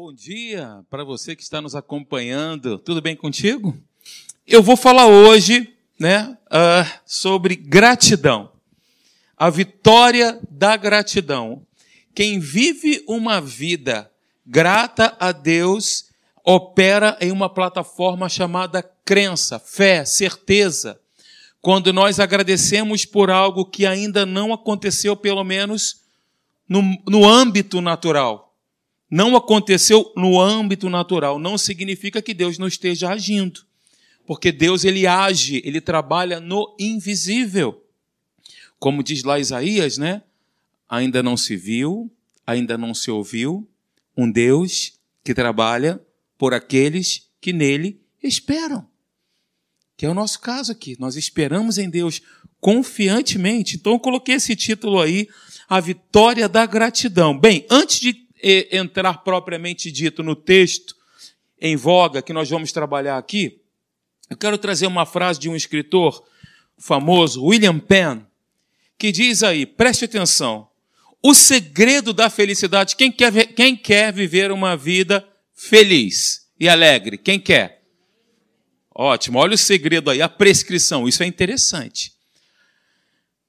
Bom dia para você que está nos acompanhando. Tudo bem contigo? Eu vou falar hoje, né, uh, sobre gratidão. A vitória da gratidão. Quem vive uma vida grata a Deus opera em uma plataforma chamada crença, fé, certeza. Quando nós agradecemos por algo que ainda não aconteceu, pelo menos no, no âmbito natural não aconteceu no âmbito natural, não significa que Deus não esteja agindo. Porque Deus ele age, ele trabalha no invisível. Como diz lá Isaías, né? Ainda não se viu, ainda não se ouviu um Deus que trabalha por aqueles que nele esperam. Que é o nosso caso aqui. Nós esperamos em Deus confiantemente. Então eu coloquei esse título aí, a vitória da gratidão. Bem, antes de entrar propriamente dito no texto em voga que nós vamos trabalhar aqui, eu quero trazer uma frase de um escritor famoso, William Penn, que diz aí, preste atenção, o segredo da felicidade, quem quer, quem quer viver uma vida feliz e alegre? Quem quer? Ótimo, olha o segredo aí, a prescrição, isso é interessante.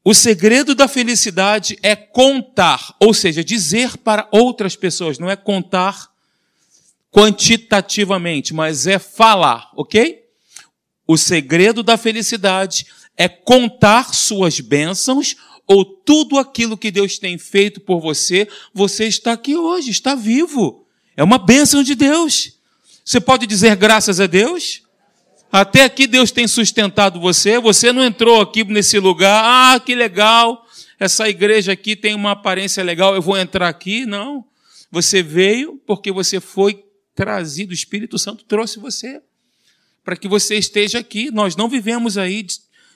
O segredo da felicidade é contar, ou seja, dizer para outras pessoas, não é contar quantitativamente, mas é falar, ok? O segredo da felicidade é contar suas bênçãos ou tudo aquilo que Deus tem feito por você. Você está aqui hoje, está vivo. É uma bênção de Deus. Você pode dizer graças a Deus? Até aqui Deus tem sustentado você. Você não entrou aqui nesse lugar. Ah, que legal. Essa igreja aqui tem uma aparência legal. Eu vou entrar aqui. Não. Você veio porque você foi trazido. O Espírito Santo trouxe você para que você esteja aqui. Nós não vivemos aí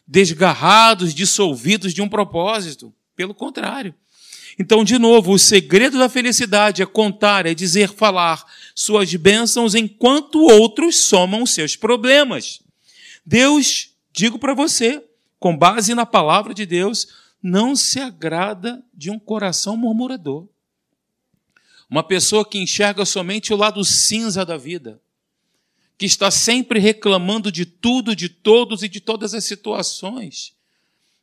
desgarrados, dissolvidos de um propósito. Pelo contrário. Então, de novo, o segredo da felicidade é contar, é dizer, falar suas bênçãos enquanto outros somam seus problemas. Deus, digo para você, com base na palavra de Deus, não se agrada de um coração murmurador. Uma pessoa que enxerga somente o lado cinza da vida, que está sempre reclamando de tudo, de todos e de todas as situações.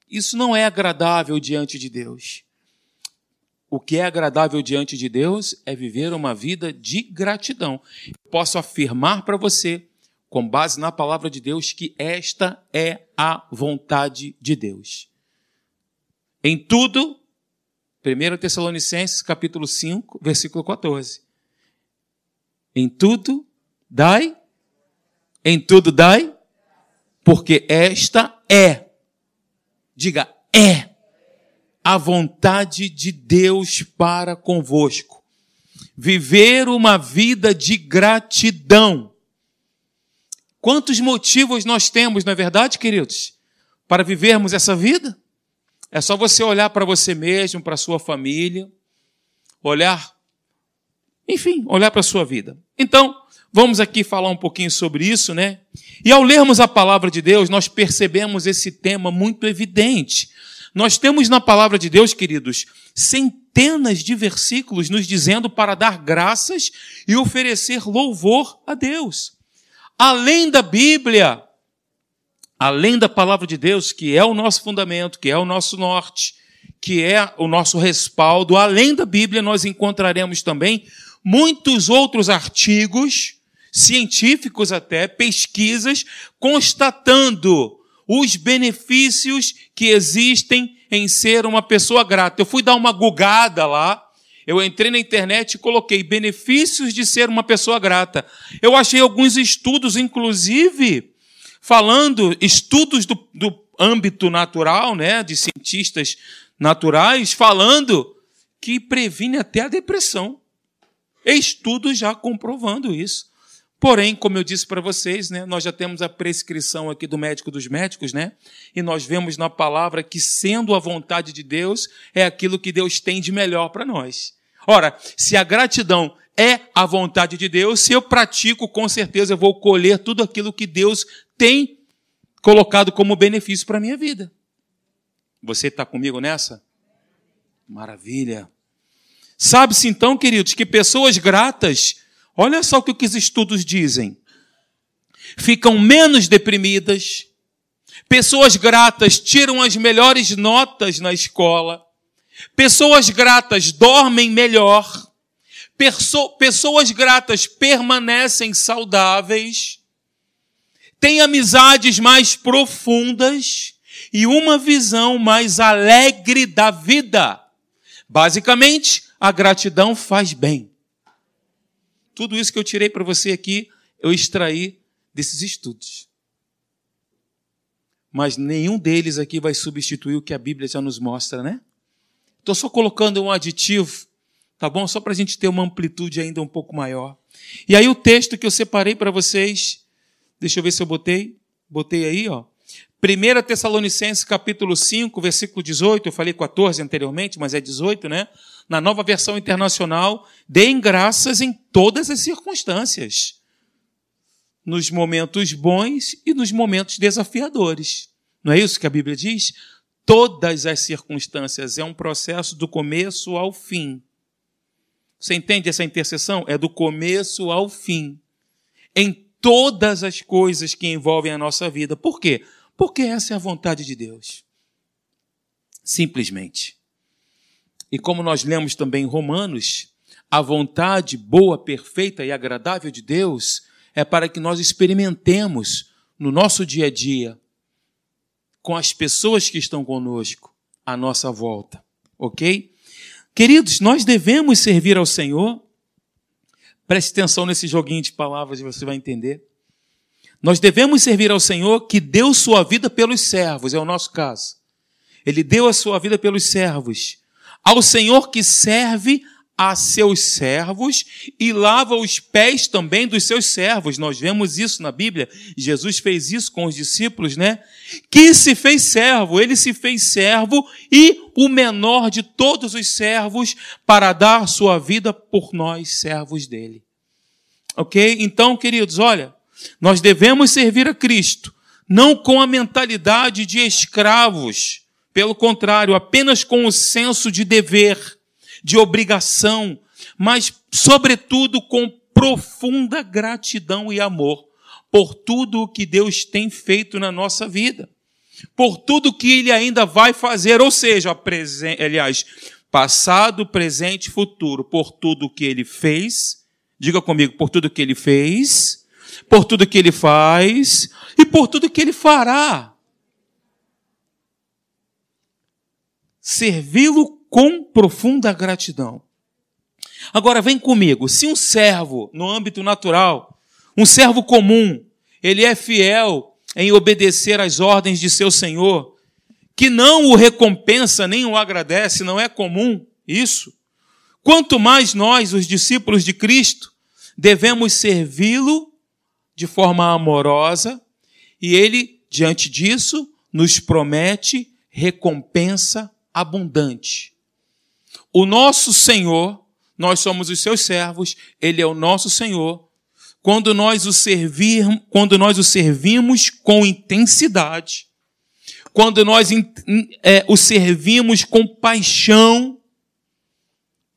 Isso não é agradável diante de Deus. O que é agradável diante de Deus é viver uma vida de gratidão. Posso afirmar para você, com base na palavra de Deus, que esta é a vontade de Deus. Em tudo, 1 Tessalonicenses capítulo 5, versículo 14. Em tudo dai, em tudo dai, porque esta é, diga, é a vontade de Deus para convosco. Viver uma vida de gratidão. Quantos motivos nós temos, não é verdade, queridos, para vivermos essa vida? É só você olhar para você mesmo, para a sua família, olhar, enfim, olhar para a sua vida. Então, vamos aqui falar um pouquinho sobre isso, né? E ao lermos a palavra de Deus, nós percebemos esse tema muito evidente. Nós temos na palavra de Deus, queridos, centenas de versículos nos dizendo para dar graças e oferecer louvor a Deus. Além da Bíblia, além da palavra de Deus, que é o nosso fundamento, que é o nosso norte, que é o nosso respaldo, além da Bíblia, nós encontraremos também muitos outros artigos científicos até, pesquisas, constatando os benefícios que existem em ser uma pessoa grata. Eu fui dar uma gugada lá, eu entrei na internet e coloquei benefícios de ser uma pessoa grata. Eu achei alguns estudos, inclusive, falando, estudos do, do âmbito natural, né, de cientistas naturais, falando que previne até a depressão. Estudos já comprovando isso. Porém, como eu disse para vocês, né, nós já temos a prescrição aqui do médico dos médicos, né? E nós vemos na palavra que sendo a vontade de Deus é aquilo que Deus tem de melhor para nós. Ora, se a gratidão é a vontade de Deus, se eu pratico, com certeza eu vou colher tudo aquilo que Deus tem colocado como benefício para a minha vida. Você está comigo nessa? Maravilha. Sabe-se então, queridos, que pessoas gratas olha só o que os estudos dizem. Ficam menos deprimidas, pessoas gratas tiram as melhores notas na escola, pessoas gratas dormem melhor, pessoas gratas permanecem saudáveis, têm amizades mais profundas e uma visão mais alegre da vida. Basicamente, a gratidão faz bem. Tudo isso que eu tirei para você aqui, eu extraí desses estudos. Mas nenhum deles aqui vai substituir o que a Bíblia já nos mostra, né? Estou só colocando um aditivo tá bom? Só para a gente ter uma amplitude ainda um pouco maior. E aí o texto que eu separei para vocês, deixa eu ver se eu botei, botei aí, ó. 1 Tessalonicenses capítulo 5, versículo 18, eu falei 14 anteriormente, mas é 18, né? Na nova versão internacional, deem graças em todas as circunstâncias. Nos momentos bons e nos momentos desafiadores. Não é isso que a Bíblia diz? Todas as circunstâncias é um processo do começo ao fim. Você entende essa intercessão? É do começo ao fim. Em todas as coisas que envolvem a nossa vida. Por quê? Porque essa é a vontade de Deus. Simplesmente. E como nós lemos também em Romanos, a vontade boa, perfeita e agradável de Deus é para que nós experimentemos no nosso dia a dia, com as pessoas que estão conosco, à nossa volta. Ok? Queridos, nós devemos servir ao Senhor. Preste atenção nesse joguinho de palavras e você vai entender. Nós devemos servir ao Senhor que deu sua vida pelos servos, é o nosso caso. Ele deu a sua vida pelos servos. Ao Senhor que serve a seus servos e lava os pés também dos seus servos. Nós vemos isso na Bíblia. Jesus fez isso com os discípulos, né? Que se fez servo, ele se fez servo e o menor de todos os servos para dar sua vida por nós, servos dele. Ok? Então, queridos, olha, nós devemos servir a Cristo, não com a mentalidade de escravos, pelo contrário, apenas com o senso de dever de obrigação, mas, sobretudo, com profunda gratidão e amor por tudo o que Deus tem feito na nossa vida, por tudo que Ele ainda vai fazer, ou seja, aliás, passado, presente e futuro, por tudo o que Ele fez, diga comigo, por tudo que Ele fez, por tudo que Ele faz e por tudo que Ele fará. Servi-lo com profunda gratidão. Agora vem comigo, se um servo no âmbito natural, um servo comum, ele é fiel em obedecer às ordens de seu senhor, que não o recompensa nem o agradece, não é comum isso. Quanto mais nós, os discípulos de Cristo, devemos servi-lo de forma amorosa, e ele, diante disso, nos promete recompensa abundante. O nosso Senhor, nós somos os seus servos, ele é o nosso Senhor. Quando nós o servir, quando nós o servimos com intensidade, quando nós é, o servimos com paixão,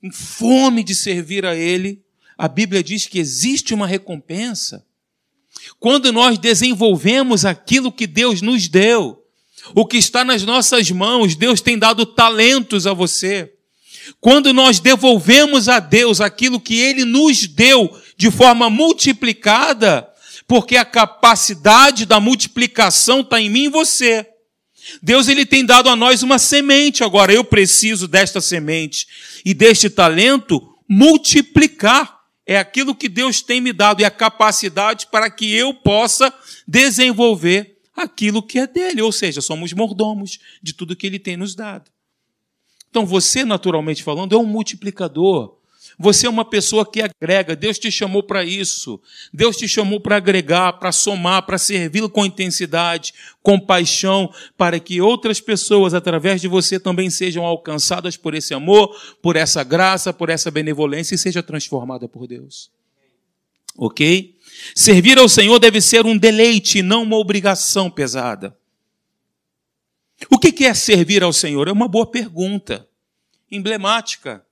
com fome de servir a Ele, a Bíblia diz que existe uma recompensa. Quando nós desenvolvemos aquilo que Deus nos deu, o que está nas nossas mãos, Deus tem dado talentos a você. Quando nós devolvemos a Deus aquilo que Ele nos deu de forma multiplicada, porque a capacidade da multiplicação está em mim e você. Deus ele tem dado a nós uma semente. Agora eu preciso desta semente e deste talento multiplicar. É aquilo que Deus tem me dado e a capacidade para que eu possa desenvolver aquilo que é dele. Ou seja, somos mordomos de tudo que ele tem nos dado. Então você, naturalmente falando, é um multiplicador. Você é uma pessoa que agrega. Deus te chamou para isso. Deus te chamou para agregar, para somar, para servi-lo com intensidade, com paixão, para que outras pessoas, através de você, também sejam alcançadas por esse amor, por essa graça, por essa benevolência e seja transformada por Deus. Ok? Servir ao Senhor deve ser um deleite, não uma obrigação pesada. O que é servir ao Senhor? É uma boa pergunta, emblemática.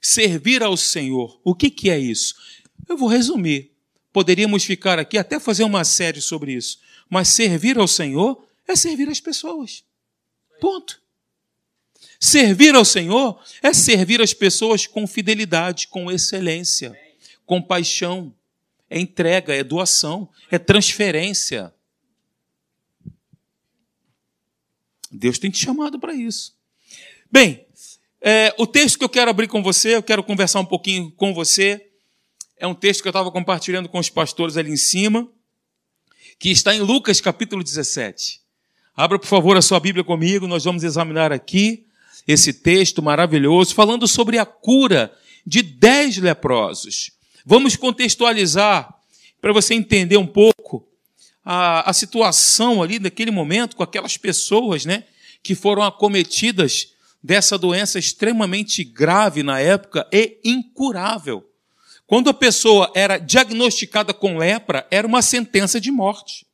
Servir ao Senhor, o que é isso? Eu vou resumir. Poderíamos ficar aqui até fazer uma série sobre isso. Mas servir ao Senhor é servir as pessoas. Ponto. Servir ao Senhor é servir as pessoas com fidelidade, com excelência, com paixão. É entrega, é doação, é transferência. Deus tem te chamado para isso. Bem, é, o texto que eu quero abrir com você, eu quero conversar um pouquinho com você, é um texto que eu estava compartilhando com os pastores ali em cima, que está em Lucas capítulo 17. Abra, por favor, a sua Bíblia comigo, nós vamos examinar aqui esse texto maravilhoso, falando sobre a cura de dez leprosos. Vamos contextualizar para você entender um pouco a, a situação ali naquele momento com aquelas pessoas, né, que foram acometidas dessa doença extremamente grave na época e incurável. Quando a pessoa era diagnosticada com lepra, era uma sentença de morte.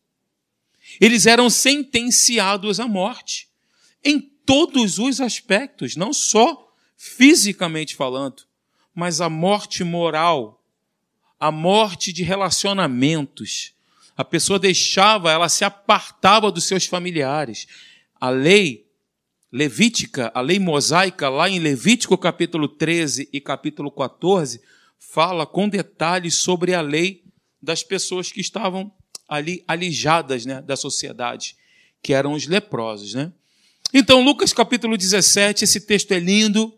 Eles eram sentenciados à morte em todos os aspectos, não só fisicamente falando, mas a morte moral, a morte de relacionamentos. A pessoa deixava, ela se apartava dos seus familiares. A lei levítica, a lei mosaica, lá em Levítico capítulo 13 e capítulo 14, fala com detalhes sobre a lei das pessoas que estavam ali alijadas né, da sociedade, que eram os leprosos. Né? Então, Lucas capítulo 17, esse texto é lindo,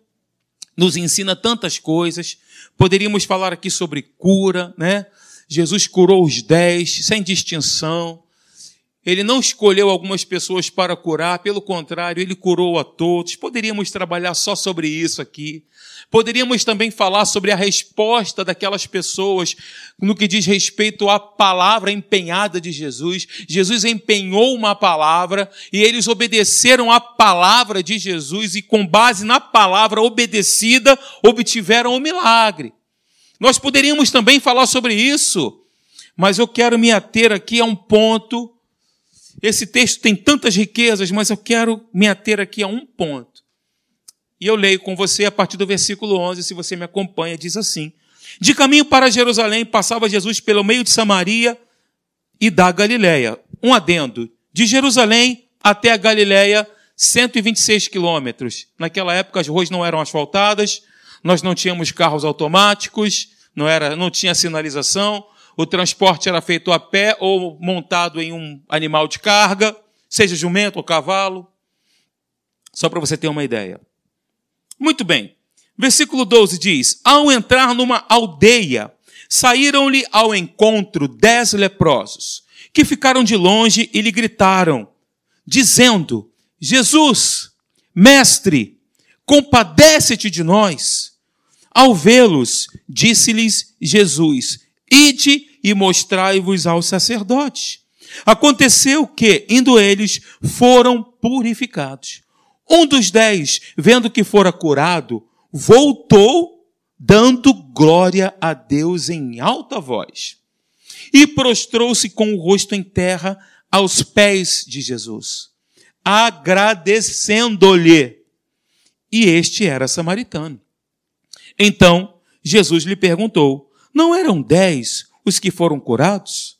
nos ensina tantas coisas. Poderíamos falar aqui sobre cura, né? Jesus curou os dez, sem distinção. Ele não escolheu algumas pessoas para curar, pelo contrário, ele curou a todos. Poderíamos trabalhar só sobre isso aqui. Poderíamos também falar sobre a resposta daquelas pessoas no que diz respeito à palavra empenhada de Jesus. Jesus empenhou uma palavra e eles obedeceram à palavra de Jesus e, com base na palavra obedecida, obtiveram o milagre. Nós poderíamos também falar sobre isso, mas eu quero me ater aqui a um ponto esse texto tem tantas riquezas, mas eu quero me ater aqui a um ponto. E eu leio com você a partir do versículo 11, se você me acompanha, diz assim: De caminho para Jerusalém passava Jesus pelo meio de Samaria e da Galiléia. Um adendo: de Jerusalém até a Galiléia, 126 quilômetros. Naquela época as ruas não eram asfaltadas, nós não tínhamos carros automáticos, não era, não tinha sinalização, o transporte era feito a pé ou montado em um animal de carga, seja jumento ou cavalo. Só para você ter uma ideia. Muito bem. Versículo 12 diz: Ao entrar numa aldeia, saíram-lhe ao encontro dez leprosos, que ficaram de longe e lhe gritaram, dizendo: Jesus, mestre, compadece-te de nós. Ao vê-los, disse-lhes Jesus: Ide e mostrai-vos aos sacerdotes. Aconteceu que, indo eles, foram purificados. Um dos dez, vendo que fora curado, voltou dando glória a Deus em alta voz. E prostrou-se com o rosto em terra aos pés de Jesus, agradecendo-lhe. E este era samaritano. Então, Jesus lhe perguntou: não eram dez os que foram curados?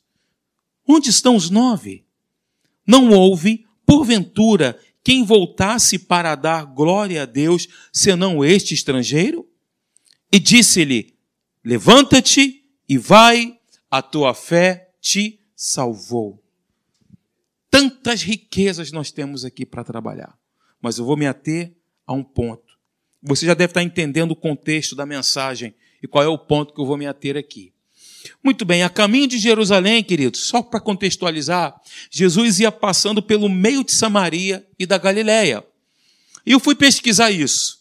Onde estão os nove? Não houve, porventura, quem voltasse para dar glória a Deus, senão este estrangeiro? E disse-lhe: Levanta-te e vai, a tua fé te salvou. Tantas riquezas nós temos aqui para trabalhar, mas eu vou me ater a um ponto. Você já deve estar entendendo o contexto da mensagem e qual é o ponto que eu vou me ater aqui. Muito bem, a caminho de Jerusalém, queridos, só para contextualizar, Jesus ia passando pelo meio de Samaria e da Galiléia. E eu fui pesquisar isso.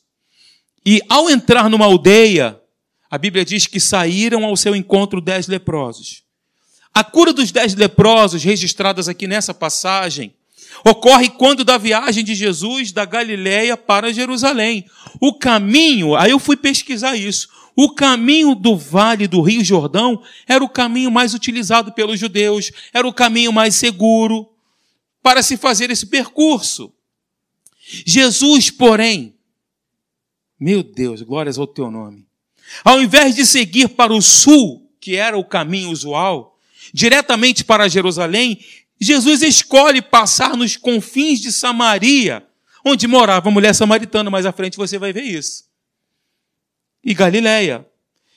E ao entrar numa aldeia, a Bíblia diz que saíram ao seu encontro dez leprosos. A cura dos dez leprosos, registradas aqui nessa passagem, ocorre quando da viagem de Jesus da Galiléia para Jerusalém. O caminho, aí eu fui pesquisar isso. O caminho do vale do Rio Jordão era o caminho mais utilizado pelos judeus, era o caminho mais seguro para se fazer esse percurso. Jesus, porém, meu Deus, glórias ao teu nome, ao invés de seguir para o sul que era o caminho usual, diretamente para Jerusalém, Jesus escolhe passar nos confins de Samaria, onde morava a mulher samaritana, mais à frente você vai ver isso. E Galileia.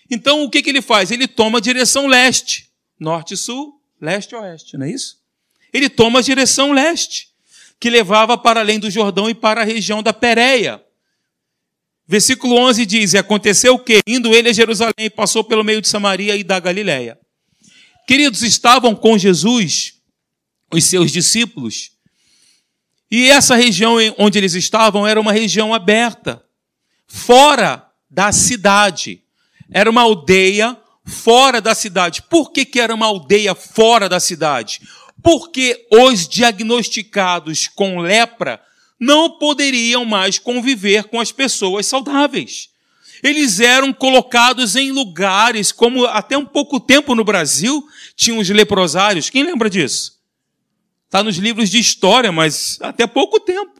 Então o que, que ele faz? Ele toma a direção leste, norte sul, leste oeste, não é isso? Ele toma a direção leste, que levava para além do Jordão e para a região da Pérea. Versículo 11 diz: E aconteceu o que, indo ele a Jerusalém, passou pelo meio de Samaria e da Galiléia. Queridos, estavam com Jesus os seus discípulos. E essa região onde eles estavam era uma região aberta, fora da cidade. Era uma aldeia fora da cidade. Por que, que era uma aldeia fora da cidade? Porque os diagnosticados com lepra não poderiam mais conviver com as pessoas saudáveis. Eles eram colocados em lugares, como até um pouco tempo no Brasil, tinham os leprosários. Quem lembra disso? Está nos livros de história, mas até pouco tempo.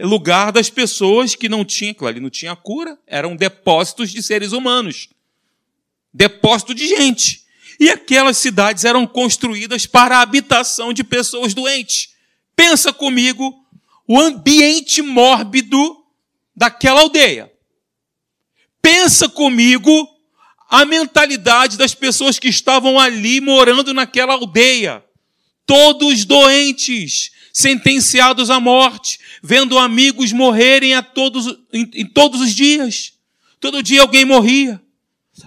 Lugar das pessoas que não tinham, claro, ali não tinha cura, eram depósitos de seres humanos. Depósito de gente. E aquelas cidades eram construídas para a habitação de pessoas doentes. Pensa comigo o ambiente mórbido daquela aldeia. Pensa comigo a mentalidade das pessoas que estavam ali morando naquela aldeia. Todos doentes, sentenciados à morte, vendo amigos morrerem a todos, em, em todos os dias. Todo dia alguém morria.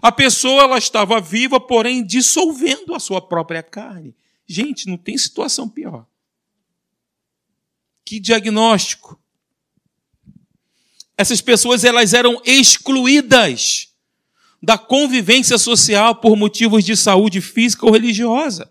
A pessoa ela estava viva, porém dissolvendo a sua própria carne. Gente, não tem situação pior. Que diagnóstico. Essas pessoas elas eram excluídas da convivência social por motivos de saúde física ou religiosa.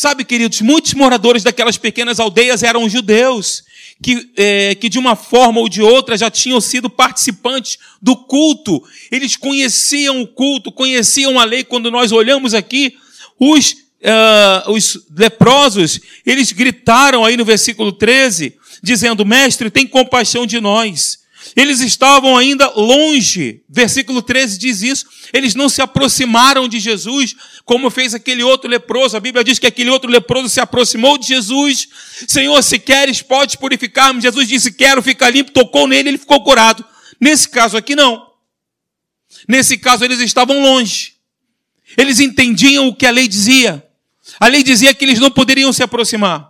Sabe, queridos, muitos moradores daquelas pequenas aldeias eram judeus, que, é, que de uma forma ou de outra já tinham sido participantes do culto. Eles conheciam o culto, conheciam a lei. Quando nós olhamos aqui, os uh, os leprosos, eles gritaram aí no versículo 13, dizendo: Mestre, tem compaixão de nós. Eles estavam ainda longe. Versículo 13 diz isso. Eles não se aproximaram de Jesus, como fez aquele outro leproso. A Bíblia diz que aquele outro leproso se aproximou de Jesus. Senhor, se queres, pode purificar-me. Jesus disse: Quero ficar limpo. Tocou nele, ele ficou curado. Nesse caso aqui, não. Nesse caso, eles estavam longe. Eles entendiam o que a lei dizia. A lei dizia que eles não poderiam se aproximar.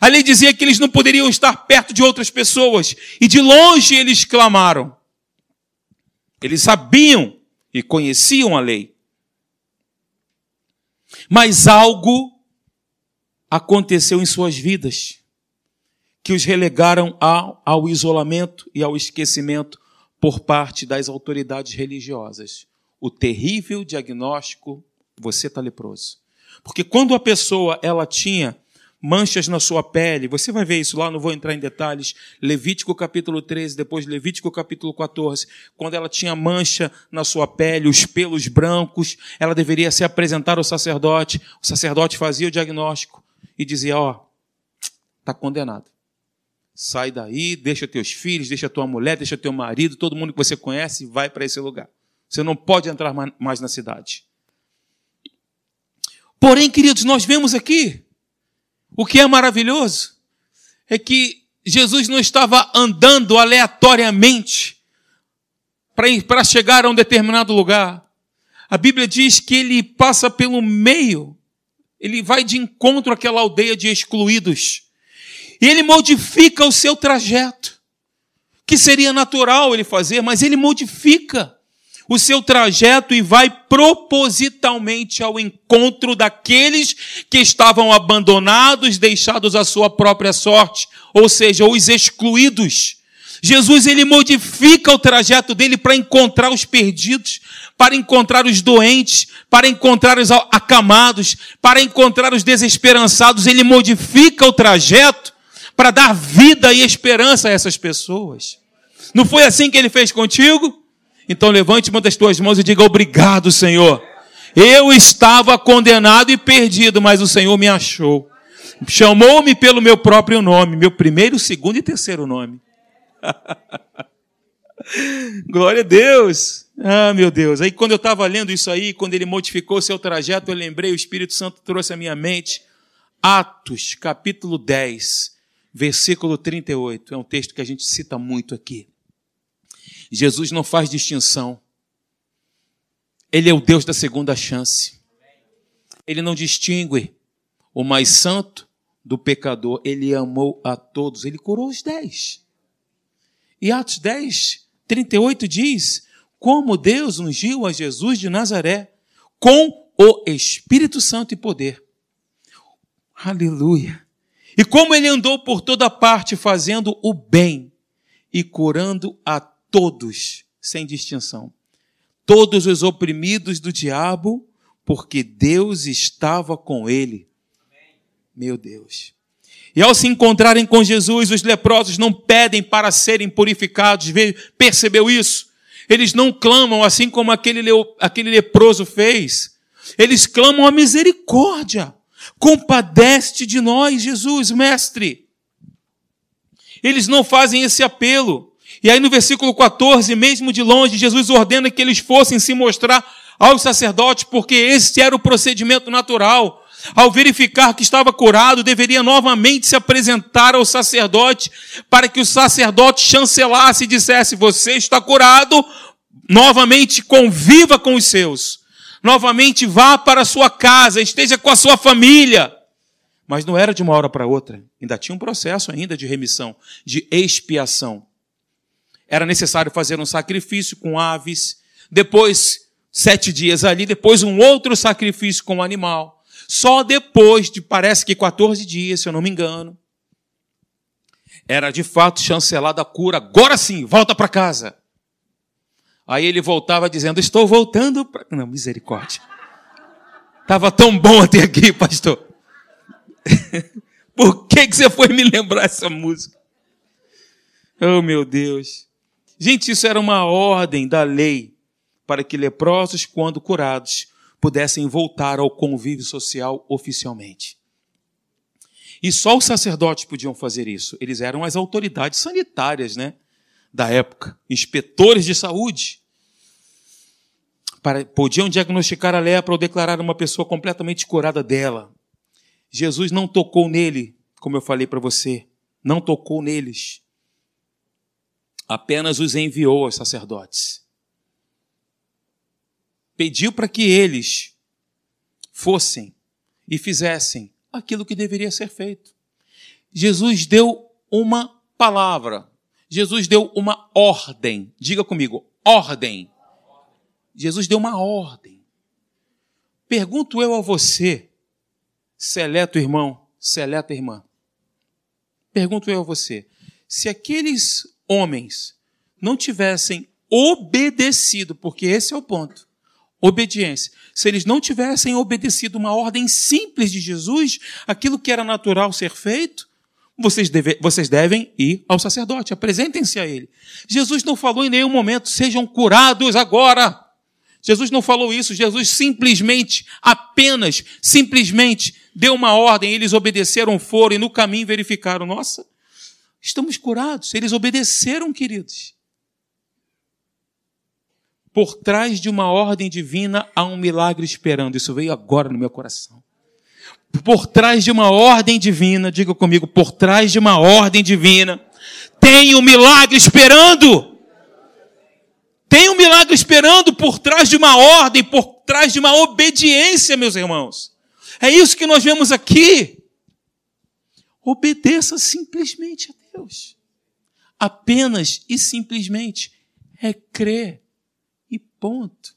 A lei dizia que eles não poderiam estar perto de outras pessoas. E de longe eles clamaram. Eles sabiam e conheciam a lei. Mas algo aconteceu em suas vidas que os relegaram ao, ao isolamento e ao esquecimento por parte das autoridades religiosas. O terrível diagnóstico: você está leproso. Porque quando a pessoa ela tinha manchas na sua pele, você vai ver isso lá, não vou entrar em detalhes, Levítico capítulo 13, depois Levítico capítulo 14, quando ela tinha mancha na sua pele, os pelos brancos, ela deveria se apresentar ao sacerdote, o sacerdote fazia o diagnóstico e dizia, ó, oh, está condenado. Sai daí, deixa teus filhos, deixa tua mulher, deixa teu marido, todo mundo que você conhece, vai para esse lugar. Você não pode entrar mais na cidade. Porém, queridos, nós vemos aqui o que é maravilhoso é que Jesus não estava andando aleatoriamente para chegar a um determinado lugar. A Bíblia diz que ele passa pelo meio, ele vai de encontro àquela aldeia de excluídos. E ele modifica o seu trajeto, que seria natural ele fazer, mas ele modifica o seu trajeto e vai propositalmente ao encontro daqueles que estavam abandonados, deixados à sua própria sorte, ou seja, os excluídos. Jesus ele modifica o trajeto dele para encontrar os perdidos, para encontrar os doentes, para encontrar os acamados, para encontrar os desesperançados. Ele modifica o trajeto para dar vida e esperança a essas pessoas. Não foi assim que ele fez contigo? Então levante uma das tuas mãos e diga obrigado, Senhor. Eu estava condenado e perdido, mas o Senhor me achou. Chamou-me pelo meu próprio nome, meu primeiro, segundo e terceiro nome. Glória a Deus. Ah, meu Deus. Aí quando eu estava lendo isso aí, quando ele modificou seu trajeto, eu lembrei, o Espírito Santo trouxe à minha mente Atos, capítulo 10, versículo 38. É um texto que a gente cita muito aqui. Jesus não faz distinção. Ele é o Deus da segunda chance. Ele não distingue o mais santo do pecador. Ele amou a todos. Ele curou os dez. E Atos 10, 38 diz: Como Deus ungiu a Jesus de Nazaré com o Espírito Santo e poder Aleluia. E como ele andou por toda parte fazendo o bem e curando a todos, sem distinção. Todos os oprimidos do diabo, porque Deus estava com ele. Meu Deus. E ao se encontrarem com Jesus, os leprosos não pedem para serem purificados. Percebeu isso? Eles não clamam assim como aquele, aquele leproso fez. Eles clamam a misericórdia. Compadece de nós, Jesus, mestre. Eles não fazem esse apelo. E aí no versículo 14, mesmo de longe, Jesus ordena que eles fossem se mostrar aos sacerdotes, porque esse era o procedimento natural. Ao verificar que estava curado, deveria novamente se apresentar ao sacerdote, para que o sacerdote chancelasse e dissesse: Você está curado, novamente conviva com os seus novamente vá para a sua casa, esteja com a sua família. Mas não era de uma hora para outra. Ainda tinha um processo ainda de remissão, de expiação. Era necessário fazer um sacrifício com aves, depois sete dias ali, depois um outro sacrifício com o animal. Só depois de, parece que 14 dias, se eu não me engano, era de fato chancelada a cura. Agora sim, volta para casa. Aí ele voltava dizendo: Estou voltando para. Não, misericórdia. Estava tão bom até aqui, pastor. Por que, que você foi me lembrar essa música? Oh, meu Deus. Gente, isso era uma ordem da lei para que leprosos, quando curados, pudessem voltar ao convívio social oficialmente. E só os sacerdotes podiam fazer isso. Eles eram as autoridades sanitárias, né? da época, inspetores de saúde, para, podiam diagnosticar a lepra ou declarar uma pessoa completamente curada dela. Jesus não tocou nele, como eu falei para você, não tocou neles. Apenas os enviou aos sacerdotes. Pediu para que eles fossem e fizessem aquilo que deveria ser feito. Jesus deu uma palavra, Jesus deu uma ordem. Diga comigo, ordem. Jesus deu uma ordem. Pergunto eu a você, seleto irmão, seleta irmã. Pergunto eu a você, se aqueles homens não tivessem obedecido, porque esse é o ponto, obediência. Se eles não tivessem obedecido uma ordem simples de Jesus, aquilo que era natural ser feito, vocês, deve, vocês devem ir ao sacerdote, apresentem-se a ele. Jesus não falou em nenhum momento, sejam curados agora. Jesus não falou isso, Jesus simplesmente, apenas, simplesmente deu uma ordem, eles obedeceram, foram e no caminho verificaram: nossa, estamos curados. Eles obedeceram, queridos. Por trás de uma ordem divina há um milagre esperando. Isso veio agora no meu coração por trás de uma ordem divina, diga comigo, por trás de uma ordem divina, tem um milagre esperando. Tem um milagre esperando por trás de uma ordem, por trás de uma obediência, meus irmãos. É isso que nós vemos aqui. Obedeça simplesmente a Deus. Apenas e simplesmente é crer. E ponto.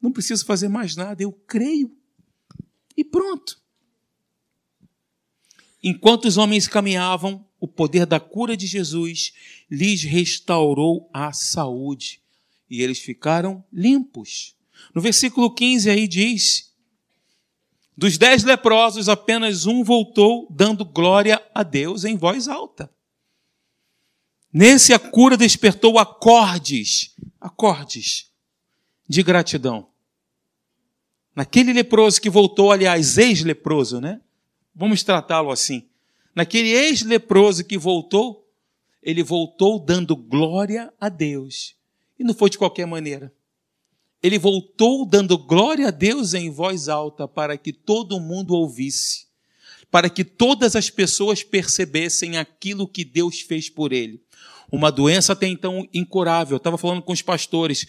Não preciso fazer mais nada, eu creio. E pronto. Enquanto os homens caminhavam, o poder da cura de Jesus lhes restaurou a saúde e eles ficaram limpos. No versículo 15 aí diz: Dos dez leprosos, apenas um voltou, dando glória a Deus em voz alta. Nesse a cura despertou acordes, acordes de gratidão. Naquele leproso que voltou, aliás, ex-leproso, né? Vamos tratá-lo assim. Naquele ex-leproso que voltou, ele voltou dando glória a Deus E não foi de qualquer maneira. Ele voltou dando glória a Deus em voz alta para que todo mundo ouvisse, para que todas as pessoas percebessem aquilo que Deus fez por ele. Uma doença até então incurável. Eu estava falando com os pastores.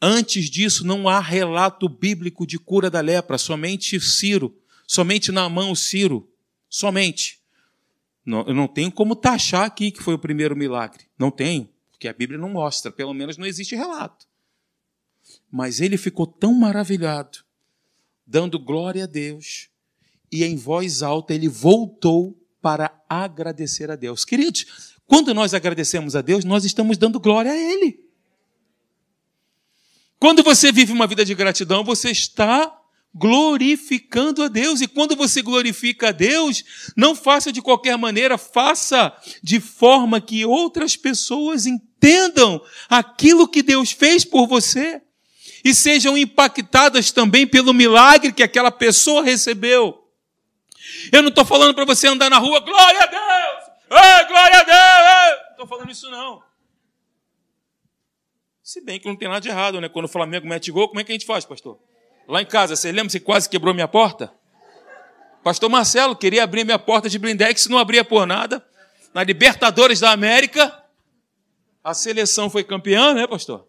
Antes disso, não há relato bíblico de cura da lepra, somente Ciro, somente na mão Ciro, somente. Não, eu não tenho como taxar aqui que foi o primeiro milagre. Não tenho, porque a Bíblia não mostra, pelo menos não existe relato. Mas ele ficou tão maravilhado, dando glória a Deus, e em voz alta ele voltou para agradecer a Deus. Queridos, quando nós agradecemos a Deus, nós estamos dando glória a Ele. Quando você vive uma vida de gratidão, você está glorificando a Deus. E quando você glorifica a Deus, não faça de qualquer maneira, faça de forma que outras pessoas entendam aquilo que Deus fez por você e sejam impactadas também pelo milagre que aquela pessoa recebeu. Eu não estou falando para você andar na rua, glória a Deus! Ei, glória a Deus! Não estou falando isso não. Se bem que não tem nada de errado, né? Quando o Flamengo mete gol, como é que a gente faz, pastor? Lá em casa, você lembra que quase quebrou minha porta? Pastor Marcelo queria abrir minha porta de blindex, não abria por nada. Na Libertadores da América, a seleção foi campeã, né, pastor?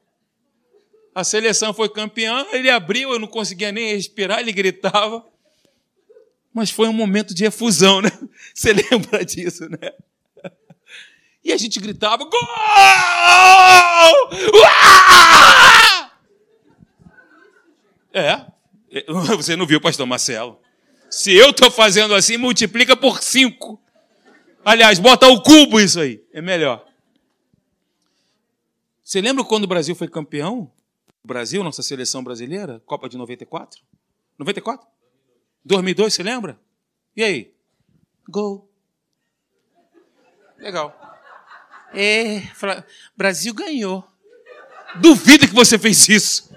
A seleção foi campeã, ele abriu, eu não conseguia nem respirar, ele gritava. Mas foi um momento de efusão, né? Você lembra disso, né? E a gente gritava: Gol! Uá! É. Você não viu, pastor Marcelo? Se eu estou fazendo assim, multiplica por cinco. Aliás, bota o cubo isso aí. É melhor. Você lembra quando o Brasil foi campeão? Brasil, nossa seleção brasileira, Copa de 94? 94? 2002, você lembra? E aí? Gol. Legal. É, Brasil ganhou. Duvido que você fez isso.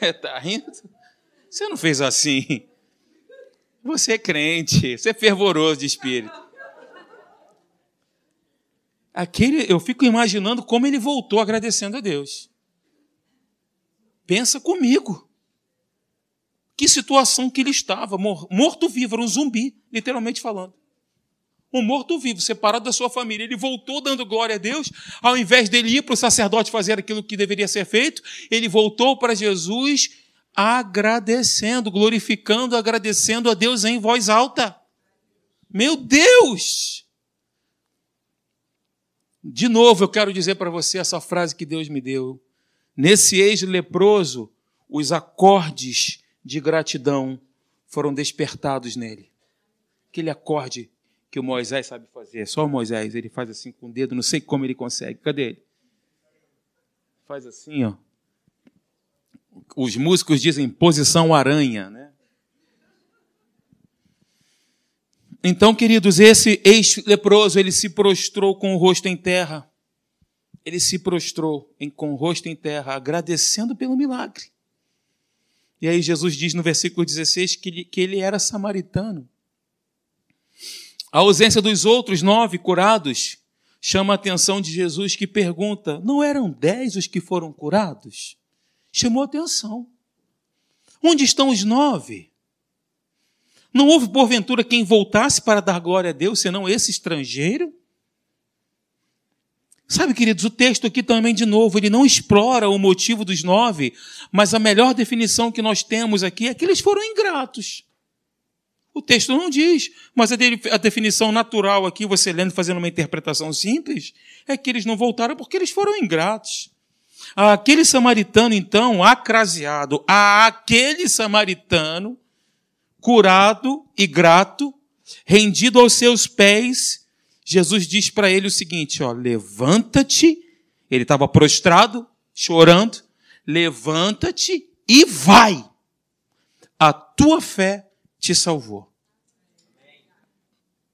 É, tá rindo? Você não fez assim. Você é crente, você é fervoroso de espírito. Aquele, eu fico imaginando como ele voltou agradecendo a Deus. Pensa comigo. Que situação que ele estava, morto-vivo, era um zumbi, literalmente falando um morto-vivo, separado da sua família. Ele voltou dando glória a Deus, ao invés dele ir para o sacerdote fazer aquilo que deveria ser feito, ele voltou para Jesus agradecendo, glorificando, agradecendo a Deus em voz alta. Meu Deus! De novo, eu quero dizer para você essa frase que Deus me deu. Nesse ex-leproso, os acordes de gratidão foram despertados nele. Aquele acorde que o Moisés sabe fazer. Só o Moisés, ele faz assim com o dedo, não sei como ele consegue. Cadê ele? Faz assim, ó. Os músicos dizem posição aranha, né? Então, queridos, esse ex-leproso, ele se prostrou com o rosto em terra. Ele se prostrou em, com o rosto em terra, agradecendo pelo milagre. E aí Jesus diz no versículo 16 que ele, que ele era samaritano. A ausência dos outros nove curados chama a atenção de Jesus que pergunta: não eram dez os que foram curados? Chamou a atenção. Onde estão os nove? Não houve, porventura, quem voltasse para dar glória a Deus, senão esse estrangeiro? Sabe, queridos, o texto aqui também, de novo, ele não explora o motivo dos nove, mas a melhor definição que nós temos aqui é que eles foram ingratos. O texto não diz, mas a definição natural aqui, você lendo, fazendo uma interpretação simples, é que eles não voltaram porque eles foram ingratos. Aquele samaritano, então, acraseado, aquele samaritano, curado e grato, rendido aos seus pés, Jesus diz para ele o seguinte: ó, levanta-te. Ele estava prostrado, chorando. Levanta-te e vai. A tua fé te salvou.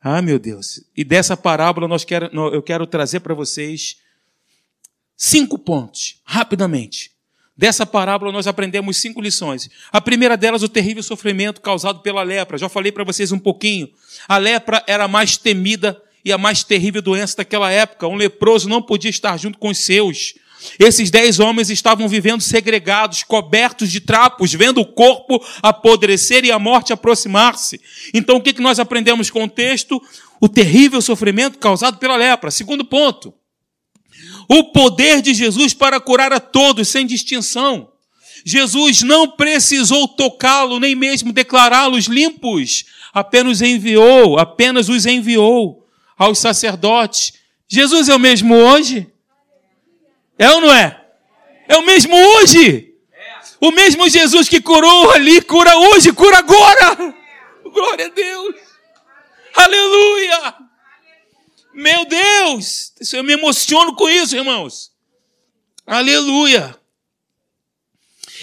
Ah, meu Deus. E dessa parábola nós quero, eu quero trazer para vocês cinco pontos, rapidamente. Dessa parábola nós aprendemos cinco lições. A primeira delas, o terrível sofrimento causado pela lepra. Já falei para vocês um pouquinho. A lepra era mais temida e a mais terrível doença daquela época. Um leproso não podia estar junto com os seus. Esses dez homens estavam vivendo segregados, cobertos de trapos, vendo o corpo apodrecer e a morte aproximar-se. Então, o que nós aprendemos com o texto? O terrível sofrimento causado pela lepra. Segundo ponto. O poder de Jesus para curar a todos, sem distinção. Jesus não precisou tocá-lo, nem mesmo declará-los limpos. Apenas enviou, apenas os enviou aos sacerdotes. Jesus é o mesmo hoje? É ou não é? É o mesmo hoje. O mesmo Jesus que curou ali, cura hoje, cura agora. Glória a Deus. Aleluia. Meu Deus. Eu me emociono com isso, irmãos. Aleluia.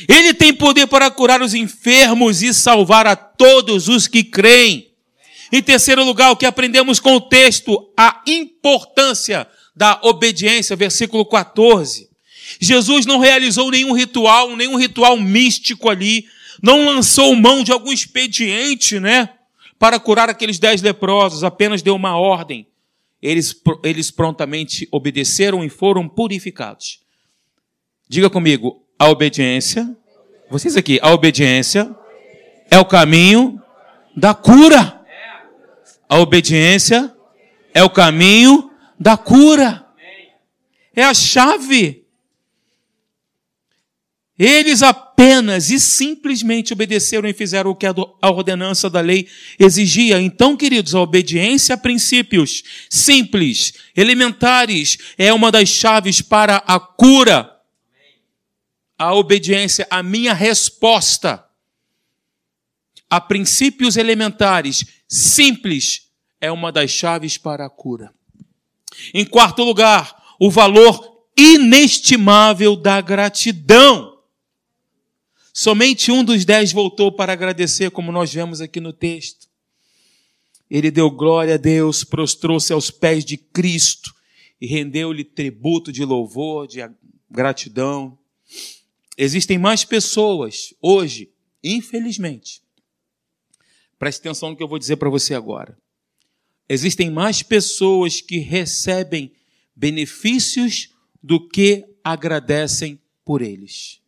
Ele tem poder para curar os enfermos e salvar a todos os que creem. Em terceiro lugar, o que aprendemos com o texto, a importância da obediência, versículo 14. Jesus não realizou nenhum ritual, nenhum ritual místico ali, não lançou mão de algum expediente, né, para curar aqueles dez leprosos, apenas deu uma ordem. Eles, eles prontamente obedeceram e foram purificados. Diga comigo, a obediência, vocês aqui, a obediência é o caminho da cura. A obediência é o caminho da cura. É a chave. Eles apenas e simplesmente obedeceram e fizeram o que a ordenança da lei exigia. Então, queridos, a obediência a princípios simples, elementares, é uma das chaves para a cura. A obediência, a minha resposta a princípios elementares, simples, é uma das chaves para a cura. Em quarto lugar, o valor inestimável da gratidão. Somente um dos dez voltou para agradecer, como nós vemos aqui no texto. Ele deu glória a Deus, prostrou-se aos pés de Cristo e rendeu-lhe tributo de louvor, de gratidão. Existem mais pessoas hoje, infelizmente. Preste atenção no que eu vou dizer para você agora existem mais pessoas que recebem benefícios do que agradecem por eles.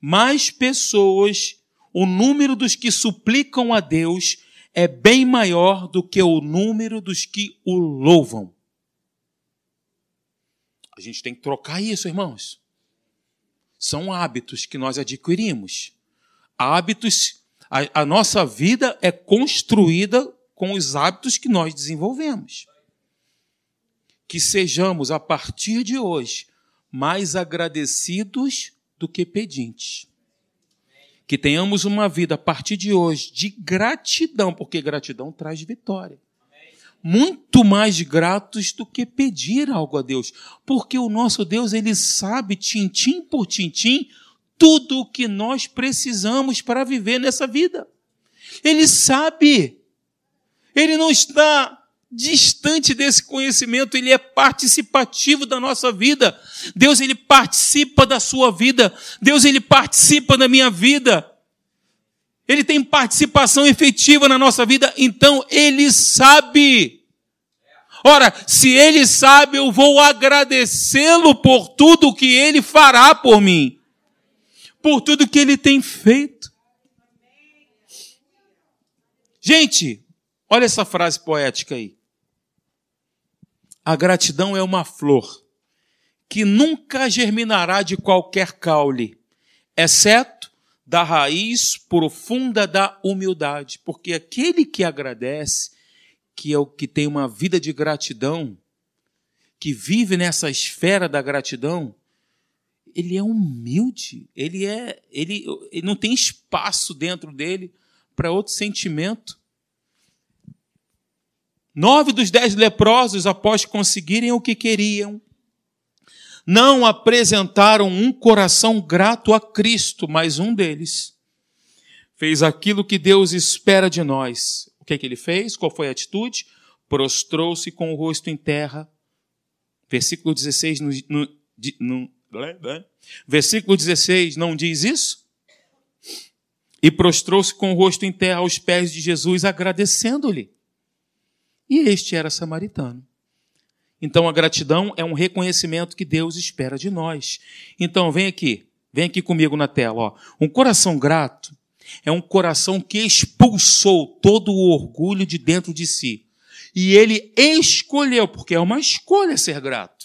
Mais pessoas, o número dos que suplicam a Deus é bem maior do que o número dos que o louvam. A gente tem que trocar isso, irmãos. São hábitos que nós adquirimos. Hábitos, a, a nossa vida é construída com os hábitos que nós desenvolvemos. Que sejamos, a partir de hoje, mais agradecidos do que pedintes. Que tenhamos uma vida, a partir de hoje, de gratidão, porque gratidão traz vitória. Muito mais gratos do que pedir algo a Deus. Porque o nosso Deus, ele sabe, tintim por tintim, tudo o que nós precisamos para viver nessa vida. Ele sabe. Ele não está distante desse conhecimento, ele é participativo da nossa vida. Deus ele participa da sua vida. Deus ele participa da minha vida. Ele tem participação efetiva na nossa vida, então ele sabe. Ora, se ele sabe, eu vou agradecê-lo por tudo que ele fará por mim. Por tudo que ele tem feito. Gente, Olha essa frase poética aí. A gratidão é uma flor que nunca germinará de qualquer caule, exceto da raiz profunda da humildade, porque aquele que agradece, que é o que tem uma vida de gratidão, que vive nessa esfera da gratidão, ele é humilde, ele é, ele, ele não tem espaço dentro dele para outro sentimento. Nove dos dez leprosos, após conseguirem o que queriam, não apresentaram um coração grato a Cristo, mas um deles fez aquilo que Deus espera de nós. O que, é que ele fez? Qual foi a atitude? Prostrou-se com o rosto em terra. Versículo 16, no, no, versículo 16 não diz isso? E prostrou-se com o rosto em terra aos pés de Jesus, agradecendo-lhe. E este era samaritano. Então a gratidão é um reconhecimento que Deus espera de nós. Então vem aqui, vem aqui comigo na tela. Ó. Um coração grato é um coração que expulsou todo o orgulho de dentro de si. E ele escolheu, porque é uma escolha ser grato.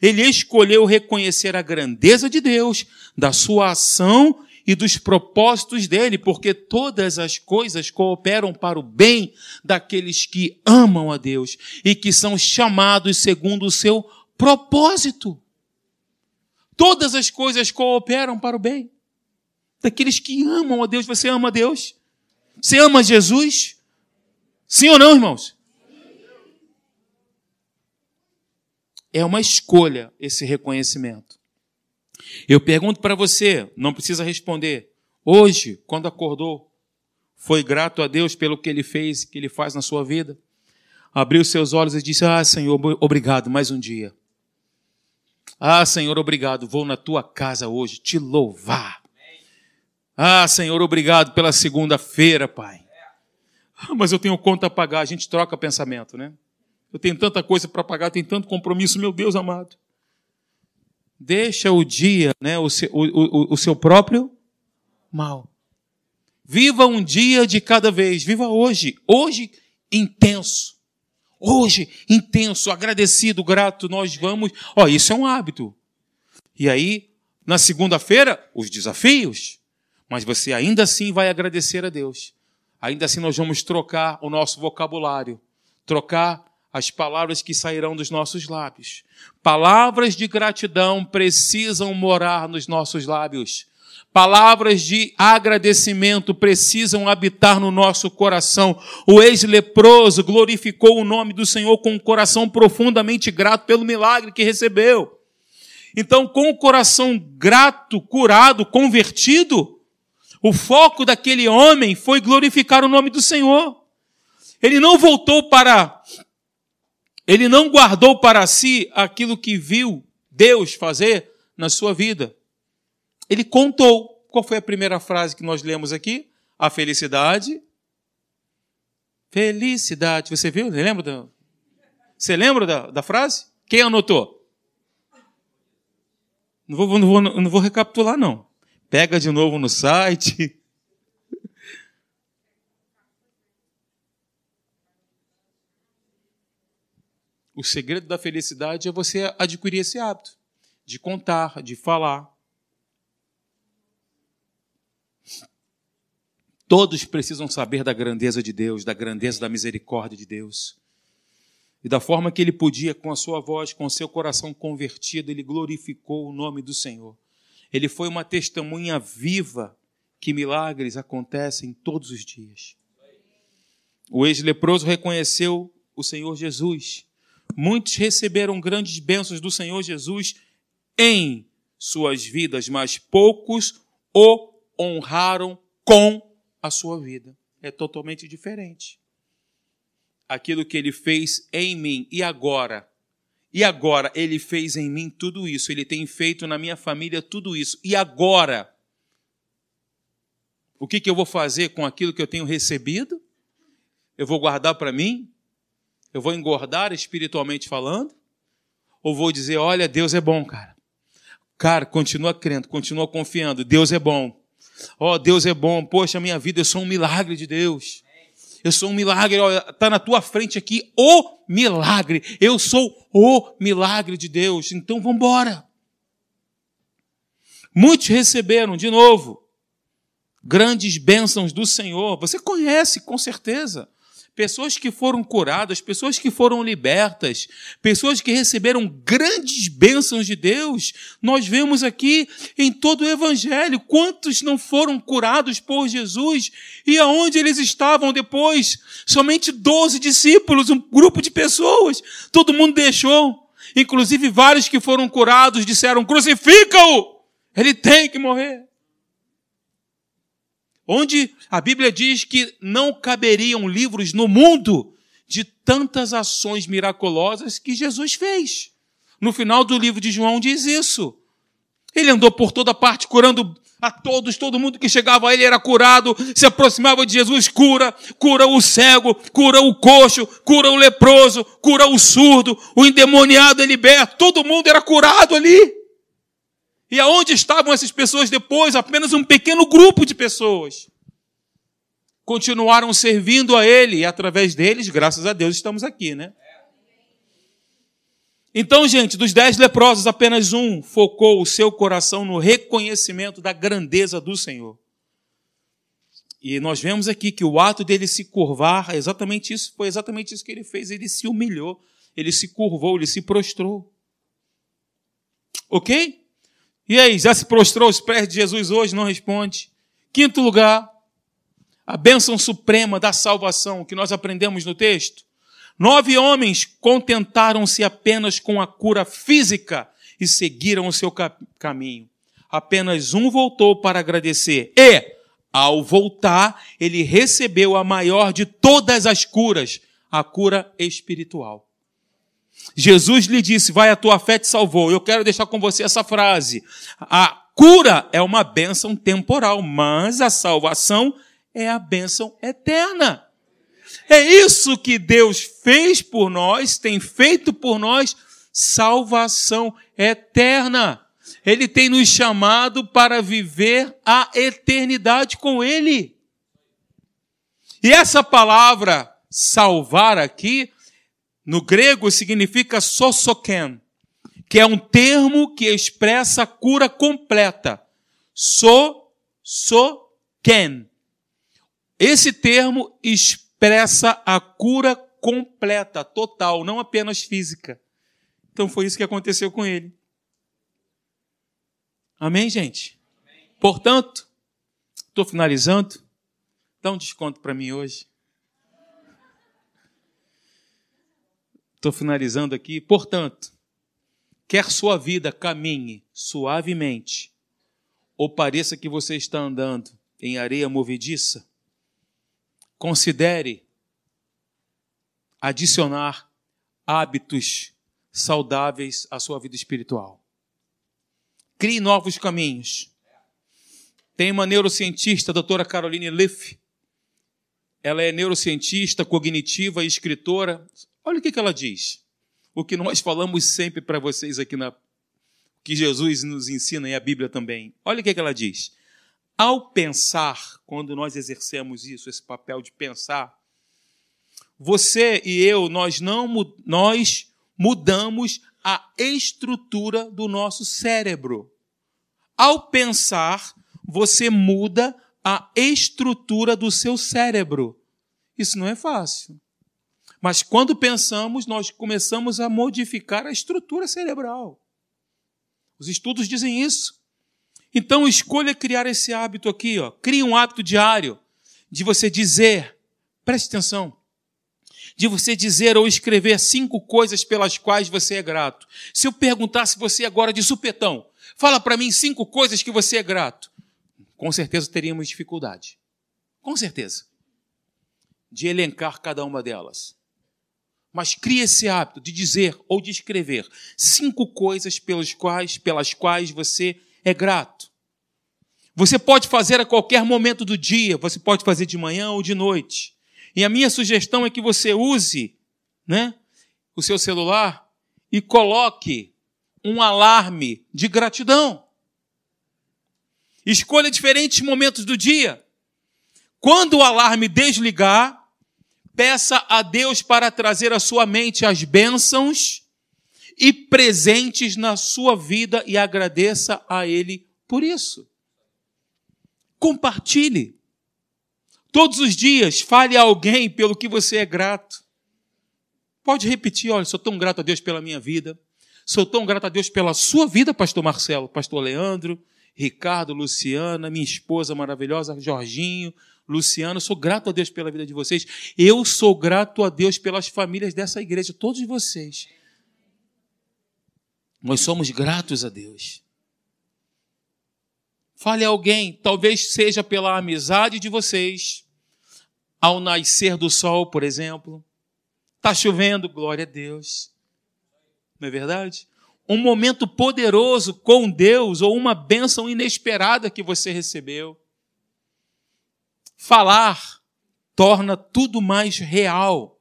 Ele escolheu reconhecer a grandeza de Deus, da sua ação e dos propósitos dele, porque todas as coisas cooperam para o bem daqueles que amam a Deus e que são chamados segundo o seu propósito. Todas as coisas cooperam para o bem daqueles que amam a Deus. Você ama a Deus? Você ama Jesus? Sim ou não, irmãos? É uma escolha esse reconhecimento. Eu pergunto para você, não precisa responder. Hoje, quando acordou, foi grato a Deus pelo que ele fez, que ele faz na sua vida? Abriu seus olhos e disse: Ah, Senhor, obrigado, mais um dia. Ah, Senhor, obrigado, vou na tua casa hoje te louvar. Ah, Senhor, obrigado pela segunda-feira, Pai. Ah, mas eu tenho conta a pagar. A gente troca pensamento, né? Eu tenho tanta coisa para pagar, tenho tanto compromisso, meu Deus amado. Deixa o dia, né, o, seu, o, o, o seu próprio mal. Viva um dia de cada vez. Viva hoje. Hoje, intenso. Hoje, intenso, agradecido, grato. Nós vamos. Ó, isso é um hábito. E aí, na segunda-feira, os desafios. Mas você ainda assim vai agradecer a Deus. Ainda assim nós vamos trocar o nosso vocabulário, trocar as palavras que sairão dos nossos lábios. Palavras de gratidão precisam morar nos nossos lábios. Palavras de agradecimento precisam habitar no nosso coração. O ex-leproso glorificou o nome do Senhor com um coração profundamente grato pelo milagre que recebeu. Então, com o coração grato, curado, convertido, o foco daquele homem foi glorificar o nome do Senhor. Ele não voltou para. Ele não guardou para si aquilo que viu Deus fazer na sua vida. Ele contou. Qual foi a primeira frase que nós lemos aqui? A felicidade. Felicidade. Você viu? Você lembra da, você lembra da, da frase? Quem anotou? Não vou, não, vou, não vou recapitular, não. Pega de novo no site. O segredo da felicidade é você adquirir esse hábito de contar, de falar. Todos precisam saber da grandeza de Deus, da grandeza da misericórdia de Deus. E da forma que ele podia, com a sua voz, com o seu coração convertido, ele glorificou o nome do Senhor. Ele foi uma testemunha viva que milagres acontecem todos os dias. O ex-leproso reconheceu o Senhor Jesus. Muitos receberam grandes bênçãos do Senhor Jesus em suas vidas, mas poucos o honraram com a sua vida. É totalmente diferente. Aquilo que ele fez em mim e agora e agora ele fez em mim tudo isso, ele tem feito na minha família tudo isso. E agora, o que, que eu vou fazer com aquilo que eu tenho recebido? Eu vou guardar para mim? Eu vou engordar espiritualmente falando? Ou vou dizer, olha, Deus é bom, cara. Cara, continua crendo, continua confiando. Deus é bom. Ó, oh, Deus é bom. Poxa, minha vida, eu sou um milagre de Deus. Eu sou um milagre, está na tua frente aqui o milagre. Eu sou o milagre de Deus. Então vamos embora. Muitos receberam, de novo, grandes bênçãos do Senhor. Você conhece, com certeza pessoas que foram curadas, pessoas que foram libertas, pessoas que receberam grandes bênçãos de Deus. Nós vemos aqui em todo o Evangelho quantos não foram curados por Jesus e aonde eles estavam depois? Somente 12 discípulos, um grupo de pessoas. Todo mundo deixou. Inclusive vários que foram curados disseram: crucifica-o! Ele tem que morrer onde a Bíblia diz que não caberiam livros no mundo de tantas ações miraculosas que Jesus fez. No final do livro de João diz isso. Ele andou por toda parte curando A todos, todo mundo que chegava a ele era curado, se aproximava de Jesus, cura, cura o cego, cura o coxo, cura o leproso, cura o surdo, o endemoniado é liberto, todo mundo era curado ali. E aonde estavam essas pessoas depois? Apenas um pequeno grupo de pessoas. Continuaram servindo a Ele e através deles, graças a Deus, estamos aqui, né? Então, gente, dos dez leprosos, apenas um focou o seu coração no reconhecimento da grandeza do Senhor. E nós vemos aqui que o ato dele se curvar, exatamente isso, foi exatamente isso que ele fez. Ele se humilhou, ele se curvou, ele se prostrou. Ok? E aí, já se prostrou aos pés de Jesus hoje? Não responde. Quinto lugar, a bênção suprema da salvação que nós aprendemos no texto. Nove homens contentaram-se apenas com a cura física e seguiram o seu caminho. Apenas um voltou para agradecer. E, ao voltar, ele recebeu a maior de todas as curas, a cura espiritual. Jesus lhe disse: Vai, a tua fé te salvou. Eu quero deixar com você essa frase. A cura é uma bênção temporal, mas a salvação é a bênção eterna. É isso que Deus fez por nós, tem feito por nós, salvação eterna. Ele tem nos chamado para viver a eternidade com Ele. E essa palavra salvar aqui no grego significa sosoken, que é um termo que expressa a cura completa. So, so, ken. Esse termo expressa a cura completa, total, não apenas física. Então foi isso que aconteceu com ele. Amém, gente? Portanto, estou finalizando. Dá um desconto para mim hoje. Estou finalizando aqui. Portanto, quer sua vida caminhe suavemente, ou pareça que você está andando em areia movediça, considere adicionar hábitos saudáveis à sua vida espiritual. Crie novos caminhos. Tem uma neurocientista, a doutora Caroline Leff. Ela é neurocientista, cognitiva e escritora. Olha o que, ela diz. O que nós falamos sempre para vocês aqui na que Jesus nos ensina e a Bíblia também. Olha o que, ela diz. Ao pensar, quando nós exercemos isso, esse papel de pensar, você e eu, nós não nós mudamos a estrutura do nosso cérebro. Ao pensar, você muda a estrutura do seu cérebro. Isso não é fácil. Mas quando pensamos, nós começamos a modificar a estrutura cerebral. Os estudos dizem isso. Então, escolha criar esse hábito aqui, ó. Crie um hábito diário de você dizer, preste atenção, de você dizer ou escrever cinco coisas pelas quais você é grato. Se eu perguntasse você agora de supetão, fala para mim cinco coisas que você é grato. Com certeza teríamos dificuldade. Com certeza. De elencar cada uma delas. Mas crie esse hábito de dizer ou de escrever cinco coisas pelas quais, pelas quais você é grato. Você pode fazer a qualquer momento do dia, você pode fazer de manhã ou de noite. E a minha sugestão é que você use né, o seu celular e coloque um alarme de gratidão. Escolha diferentes momentos do dia. Quando o alarme desligar, Peça a Deus para trazer à sua mente as bênçãos e presentes na sua vida e agradeça a Ele por isso. Compartilhe. Todos os dias, fale a alguém pelo que você é grato. Pode repetir: olha, sou tão grato a Deus pela minha vida. Sou tão grato a Deus pela sua vida, Pastor Marcelo, Pastor Leandro, Ricardo, Luciana, minha esposa maravilhosa, Jorginho, Luciano, sou grato a Deus pela vida de vocês. Eu sou grato a Deus pelas famílias dessa igreja, todos vocês. Nós somos gratos a Deus. Fale a alguém, talvez seja pela amizade de vocês, ao nascer do sol, por exemplo. Está chovendo, glória a Deus. Não é verdade? um momento poderoso com Deus ou uma bênção inesperada que você recebeu. Falar torna tudo mais real.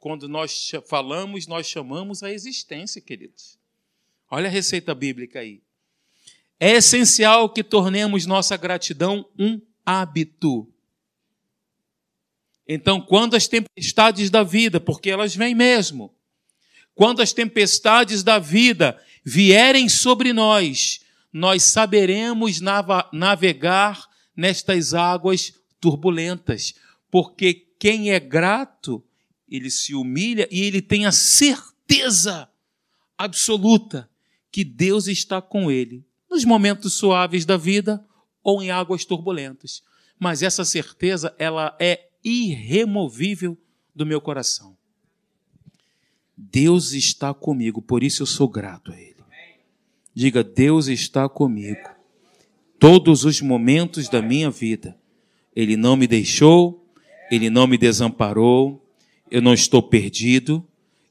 Quando nós falamos, nós chamamos a existência, queridos. Olha a receita bíblica aí. É essencial que tornemos nossa gratidão um hábito. Então, quando as tempestades da vida, porque elas vêm mesmo, quando as tempestades da vida vierem sobre nós, nós saberemos navegar nestas águas turbulentas, porque quem é grato, ele se humilha e ele tem a certeza absoluta que Deus está com ele nos momentos suaves da vida ou em águas turbulentas. Mas essa certeza, ela é irremovível do meu coração. Deus está comigo, por isso eu sou grato a Ele. Diga, Deus está comigo. Todos os momentos da minha vida. Ele não me deixou, Ele não me desamparou, eu não estou perdido.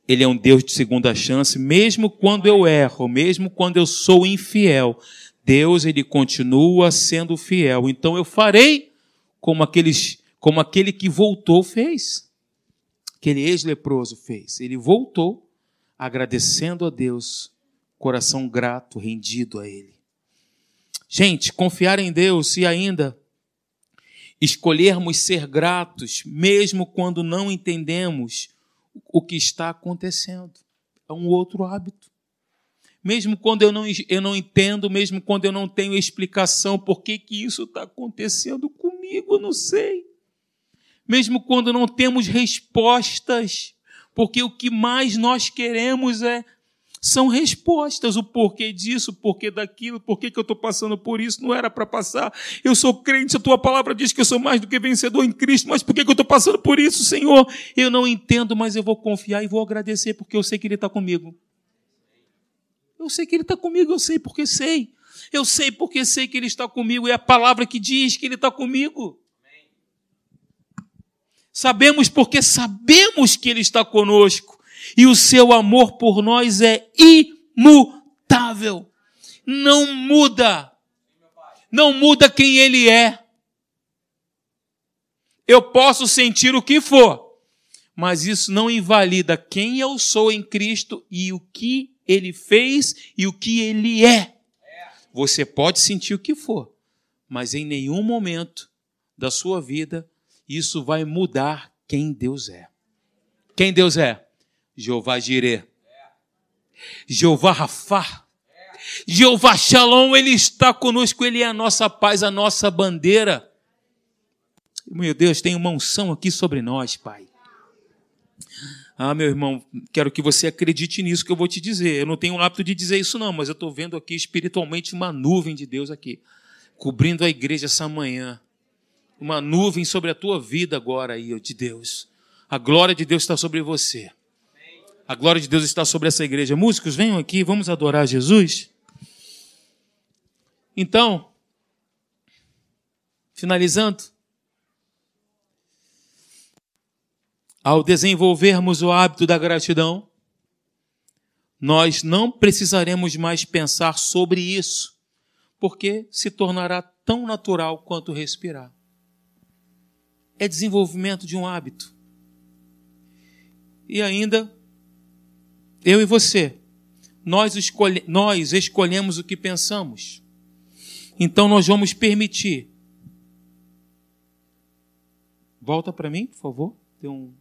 Ele é um Deus de segunda chance, mesmo quando eu erro, mesmo quando eu sou infiel. Deus, Ele continua sendo fiel. Então eu farei como aqueles, como aquele que voltou fez aquele ex-leproso fez. Ele voltou agradecendo a Deus, coração grato, rendido a Ele. Gente, confiar em Deus e ainda escolhermos ser gratos, mesmo quando não entendemos o que está acontecendo. É um outro hábito. Mesmo quando eu não, eu não entendo, mesmo quando eu não tenho explicação por que, que isso está acontecendo comigo, eu não sei mesmo quando não temos respostas, porque o que mais nós queremos é são respostas, o porquê disso, o porquê daquilo, por que eu estou passando por isso, não era para passar. Eu sou crente, a tua palavra diz que eu sou mais do que vencedor em Cristo, mas por que eu estou passando por isso, Senhor? Eu não entendo, mas eu vou confiar e vou agradecer, porque eu sei que Ele está comigo. Eu sei que Ele está comigo, eu sei porque sei. Eu sei porque sei que Ele está comigo, é a palavra que diz que Ele está comigo. Sabemos porque sabemos que Ele está conosco e o seu amor por nós é imutável. Não muda. Não muda quem Ele é. Eu posso sentir o que for, mas isso não invalida quem eu sou em Cristo e o que Ele fez e o que Ele é. Você pode sentir o que for, mas em nenhum momento da sua vida isso vai mudar quem Deus é. Quem Deus é? Jeová Jireh. Jeová Rafá. Jeová Shalom, Ele está conosco, Ele é a nossa paz, a nossa bandeira. Meu Deus, tem uma unção aqui sobre nós, Pai. Ah, meu irmão, quero que você acredite nisso que eu vou te dizer. Eu não tenho o hábito de dizer isso, não, mas eu estou vendo aqui espiritualmente uma nuvem de Deus aqui, cobrindo a igreja essa manhã uma nuvem sobre a tua vida agora aí, de Deus. A glória de Deus está sobre você. A glória de Deus está sobre essa igreja. Músicos, venham aqui, vamos adorar Jesus. Então, finalizando, ao desenvolvermos o hábito da gratidão, nós não precisaremos mais pensar sobre isso, porque se tornará tão natural quanto respirar é desenvolvimento de um hábito. E ainda, eu e você, nós, escolhe, nós escolhemos o que pensamos. Então nós vamos permitir. Volta para mim, por favor. Tem um.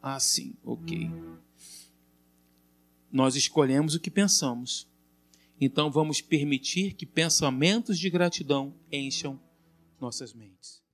Ah, sim, ok. Nós escolhemos o que pensamos. Então vamos permitir que pensamentos de gratidão encham nossas mentes.